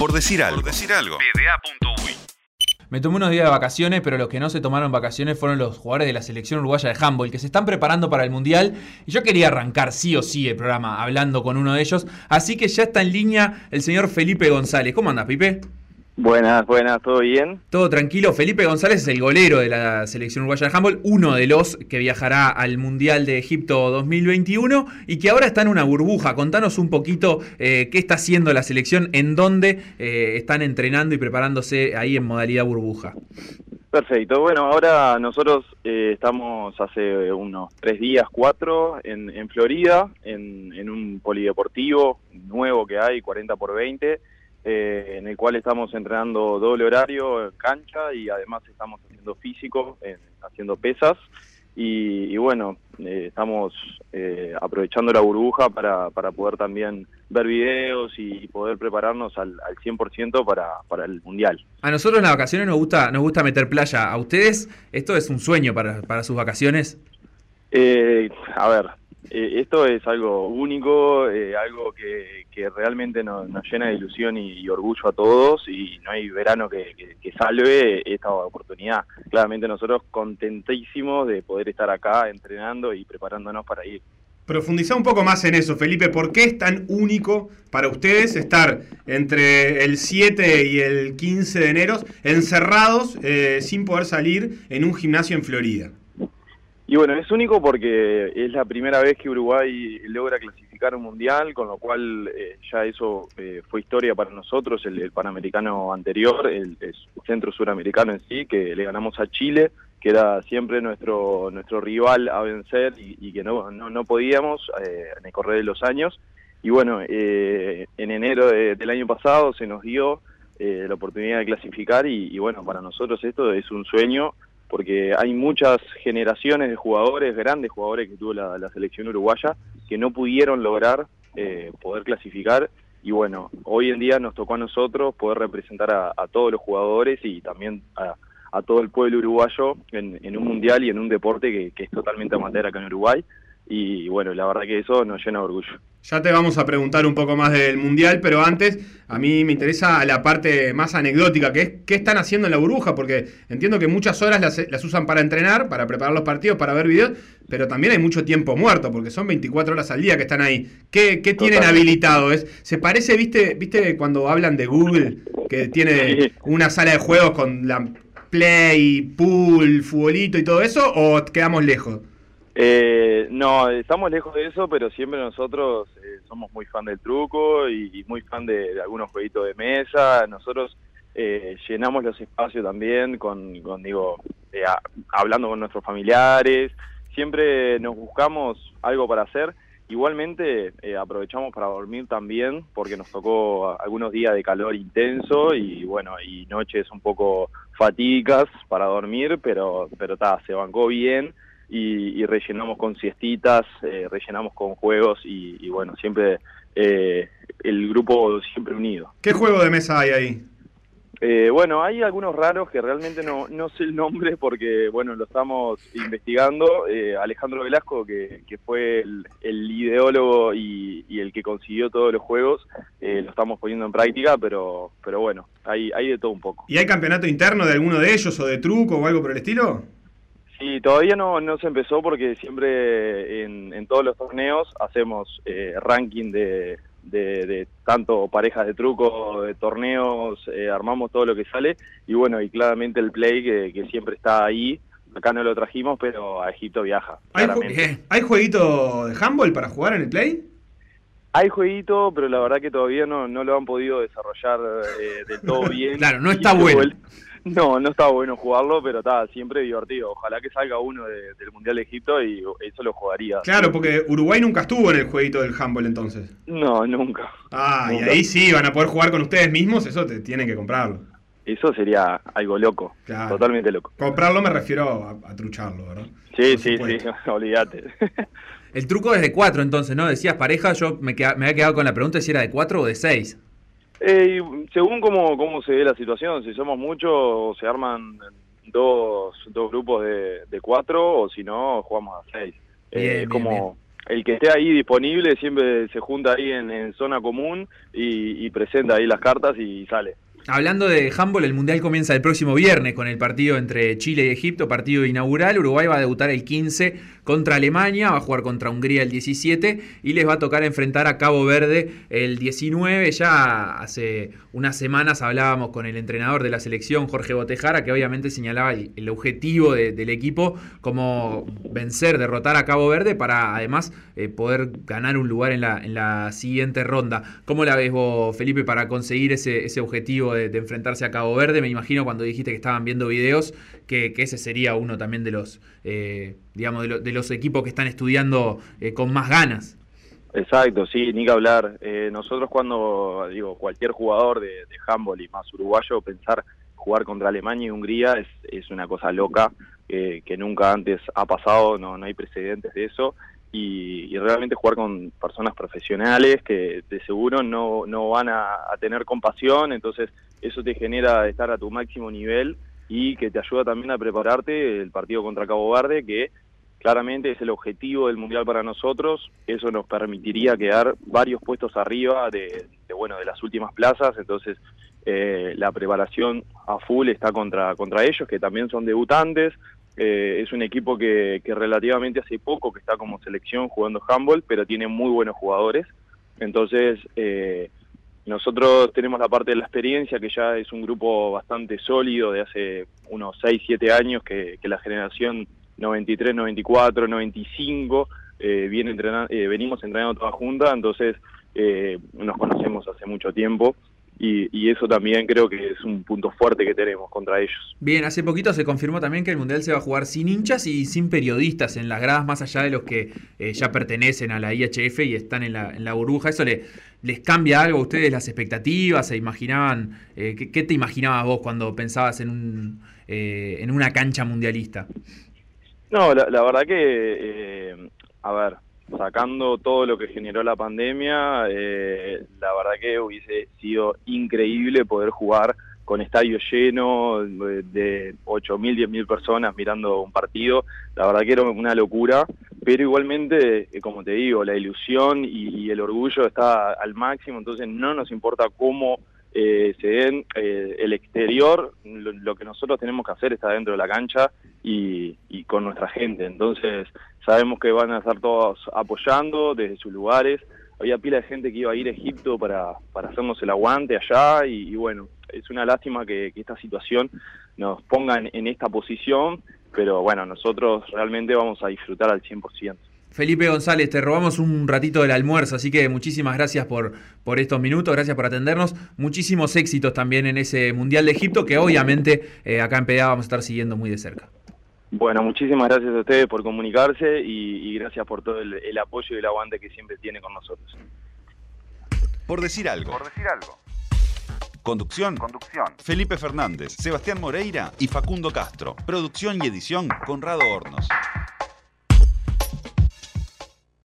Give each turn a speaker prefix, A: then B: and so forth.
A: Por decir algo. Por decir algo.
B: Me tomé unos días de vacaciones, pero los que no se tomaron vacaciones fueron los jugadores de la selección uruguaya de handball, que se están preparando para el Mundial. Y yo quería arrancar sí o sí el programa hablando con uno de ellos. Así que ya está en línea el señor Felipe González. ¿Cómo andas, Pipe?
C: Buenas, buenas, ¿todo bien?
B: Todo tranquilo. Felipe González es el golero de la selección uruguaya de handball, uno de los que viajará al Mundial de Egipto 2021 y que ahora está en una burbuja. Contanos un poquito eh, qué está haciendo la selección, en dónde eh, están entrenando y preparándose ahí en modalidad burbuja.
C: Perfecto, bueno, ahora nosotros eh, estamos hace unos tres días, cuatro, en, en Florida, en, en un polideportivo nuevo que hay, 40 por 20 eh, en el cual estamos entrenando doble horario en cancha y además estamos haciendo físico, haciendo pesas. Y, bueno, eh, estamos eh, aprovechando la burbuja para, para poder también ver videos y poder prepararnos al, al 100% para, para el Mundial.
B: A nosotros en las vacaciones nos gusta, nos gusta meter playa. ¿A ustedes esto es un sueño para, para sus vacaciones?
C: a ver, eh, esto es algo único, eh, algo que, realmente nos, llena de ilusión y, orgullo a todos y no hay verano que, salve esta oportunidad. Claramente nosotros contentísimos de poder estar acá entrenando y preparándonos para ir.
D: Profundiza un poco más en eso, Felipe. ¿Por qué es tan único para ustedes estar entre el 7 y el 15 de enero encerrados eh, sin poder salir en un gimnasio en Florida?
C: Y bueno, es único porque es la primera vez que Uruguay logra clasificar un mundial, con lo cual eh, ya eso eh, fue historia para nosotros, el, panamericano anterior, el, centro suramericano en sí, que le ganamos a Chile, que era siempre nuestro nuestro rival a vencer y, que no, no, podíamos eh, en el correr de los años. Y bueno, en enero del año pasado se nos dio la oportunidad de clasificar y bueno, para nosotros esto es un sueño porque hay muchas generaciones de jugadores, grandes jugadores que tuvo la, selección uruguaya, que no pudieron lograr eh, poder clasificar. Y bueno, hoy en día nos tocó a nosotros poder representar a, todos los jugadores y también a, todo el pueblo uruguayo en, un mundial y en un deporte que, que es totalmente amateur acá en Uruguay y bueno, la verdad que eso nos llena de orgullo.
D: Ya te vamos a preguntar un poco más del Mundial, pero antes a mí me interesa la parte más anecdótica, que es qué están haciendo en la burbuja, porque entiendo que muchas horas las, usan para entrenar, para preparar los partidos, para ver videos, pero también hay mucho tiempo muerto, porque son 24 horas al día que están ahí. ¿Qué, tienen habilitado? ¿Es, ¿Se parece, viste, viste cuando hablan de Google, que tiene una sala de juegos con la Play, Pool, futbolito y todo eso, o quedamos lejos?
C: Eh, no, estamos lejos de eso, pero siempre nosotros eh, somos muy fan del truco y, muy fan de, algunos jueguitos de mesa. Nosotros eh, llenamos los espacios también con, digo, eh, hablando con nuestros familiares. Siempre nos buscamos algo para hacer. Igualmente aprovechamos para dormir también porque nos tocó algunos días de calor intenso y bueno, y noches un poco fatídicas para dormir, pero pero ta, se bancó bien y, rellenamos con siestitas, eh, rellenamos con juegos y, bueno, siempre eh, el grupo siempre unido.
D: ¿Qué juego de mesa hay ahí?
C: Eh, bueno, hay algunos raros que realmente no, no sé el nombre porque, bueno, lo estamos investigando. Alejandro Velasco, que, que fue el, ideólogo y, y, el que consiguió todos los juegos, lo estamos poniendo en práctica, pero, pero bueno, hay, hay de todo un poco.
D: ¿Y hay campeonato interno de alguno de ellos o de truco o algo por el estilo?
C: Sí, todavía no, no se empezó porque siempre en, todos los torneos hacemos eh, ranking de, de, tanto parejas de truco, de torneos, eh, armamos todo lo que sale y bueno, y claramente el play que, siempre está ahí, acá no lo trajimos, pero a Egipto viaja.
D: ¿Hay, ¿Hay jueguito de handball para jugar en el play?
C: Hay jueguito, pero la verdad que todavía no, no lo han podido desarrollar eh, del todo bien.
B: claro, no está bueno.
C: No, no estaba bueno jugarlo, pero está siempre divertido. Ojalá que salga uno del Mundial de Egipto y eso lo jugaría.
D: Claro, porque Uruguay nunca estuvo en el jueguito del handball entonces.
C: No, nunca.
D: Ah, y ahí sí van a poder jugar con ustedes mismos, eso te tienen que comprarlo.
C: Eso sería algo loco, totalmente loco.
D: Comprarlo me refiero a, trucharlo, ¿verdad?
C: Sí, sí, sí, olvídate.
B: El truco es de cuatro entonces, ¿no? Decías pareja, yo me, me había quedado con la pregunta de si era de cuatro o de seis.
C: Eh, según cómo, cómo se ve la situación, si somos muchos, se arman dos, dos grupos de, de cuatro o si no, jugamos a seis. Eh, como el que esté ahí disponible siempre se junta ahí en, zona común y, y presenta ahí las cartas y sale.
B: Hablando de handball, el Mundial comienza el próximo viernes con el partido entre Chile y Egipto, partido inaugural. Uruguay va a debutar el 15 contra Alemania, va a jugar contra Hungría el 17 y les va a tocar enfrentar a Cabo Verde el 19. Ya hace unas semanas hablábamos con el entrenador de la selección, Jorge Botejara, que obviamente señalaba el, objetivo del equipo como vencer, derrotar a Cabo Verde para además eh, poder ganar un lugar en la, en la siguiente ronda. ¿Cómo la ves vos, Felipe, para conseguir ese, ese objetivo? De, enfrentarse a Cabo Verde. Me imagino cuando dijiste que estaban viendo videos, que, ese sería uno también de los, eh, digamos, de, los equipos que están estudiando eh, con más ganas.
C: Exacto, sí, ni que hablar. Eh, nosotros cuando, digo, cualquier jugador de, de y más uruguayo, pensar jugar contra Alemania y Hungría es, es una cosa loca que nunca antes ha pasado, no, no hay precedentes de eso y, realmente jugar con personas profesionales que de seguro no, no van a, tener compasión, entonces eso te genera estar a tu máximo nivel y que te ayuda también a prepararte el partido contra Cabo Verde, que claramente es el objetivo del Mundial para nosotros, eso nos permitiría quedar varios puestos arriba de, bueno, de las últimas plazas, entonces eh, la preparación a full está contra, contra ellos, que también son debutantes, eh, es un equipo que, relativamente hace poco que está como selección jugando handball, pero tiene muy buenos jugadores. Entonces, eh, nosotros tenemos la parte de la experiencia, que ya es un grupo bastante sólido de hace unos 6, 7 años, que, la generación 93, 94, 95 viene entrenando, eh, venimos entrenando toda junta, entonces nos conocemos hace mucho tiempo y, eso también creo que es un punto fuerte que tenemos contra ellos.
B: Bien, hace poquito se confirmó también que el Mundial se va a jugar sin hinchas y sin periodistas en las gradas, más allá de los que eh, ya pertenecen a la IHF y están en la, en la burbuja. ¿Eso le, les cambia algo a ustedes las expectativas? ¿Se imaginaban? Eh, ¿qué, te imaginabas vos cuando pensabas en, un, eh, en una cancha mundialista?
C: No, la, la verdad que, a ver, sacando todo lo que generó la pandemia, eh, la verdad que hubiese sido increíble poder jugar con estadio lleno de 8.000, 10.000 personas mirando un partido. La verdad que era una locura, pero igualmente, eh, como te digo, la ilusión y, el orgullo está al máximo, entonces no nos importa cómo eh, se den el exterior, lo, que nosotros tenemos que hacer está dentro de la cancha y, y con nuestra gente. Entonces, Sabemos que van a estar todos apoyando desde sus lugares. Había pila de gente que iba a ir a Egipto para, para hacernos el aguante allá y, bueno, es una lástima que, esta situación nos ponga en, esta posición, pero bueno, nosotros realmente vamos a disfrutar al 100%.
B: Felipe González, te robamos un ratito del almuerzo, así que muchísimas gracias por, por estos minutos, gracias por atendernos. Muchísimos éxitos también en ese Mundial de Egipto que obviamente eh, acá en PDA vamos a estar siguiendo muy de cerca.
C: Bueno, muchísimas gracias a ustedes por comunicarse y, gracias por todo el, apoyo y el aguante que siempre tiene con nosotros.
A: Por decir algo.
E: Por decir algo.
A: Conducción.
E: Conducción.
A: Felipe Fernández, Sebastián Moreira y Facundo Castro. Producción y edición Conrado Hornos.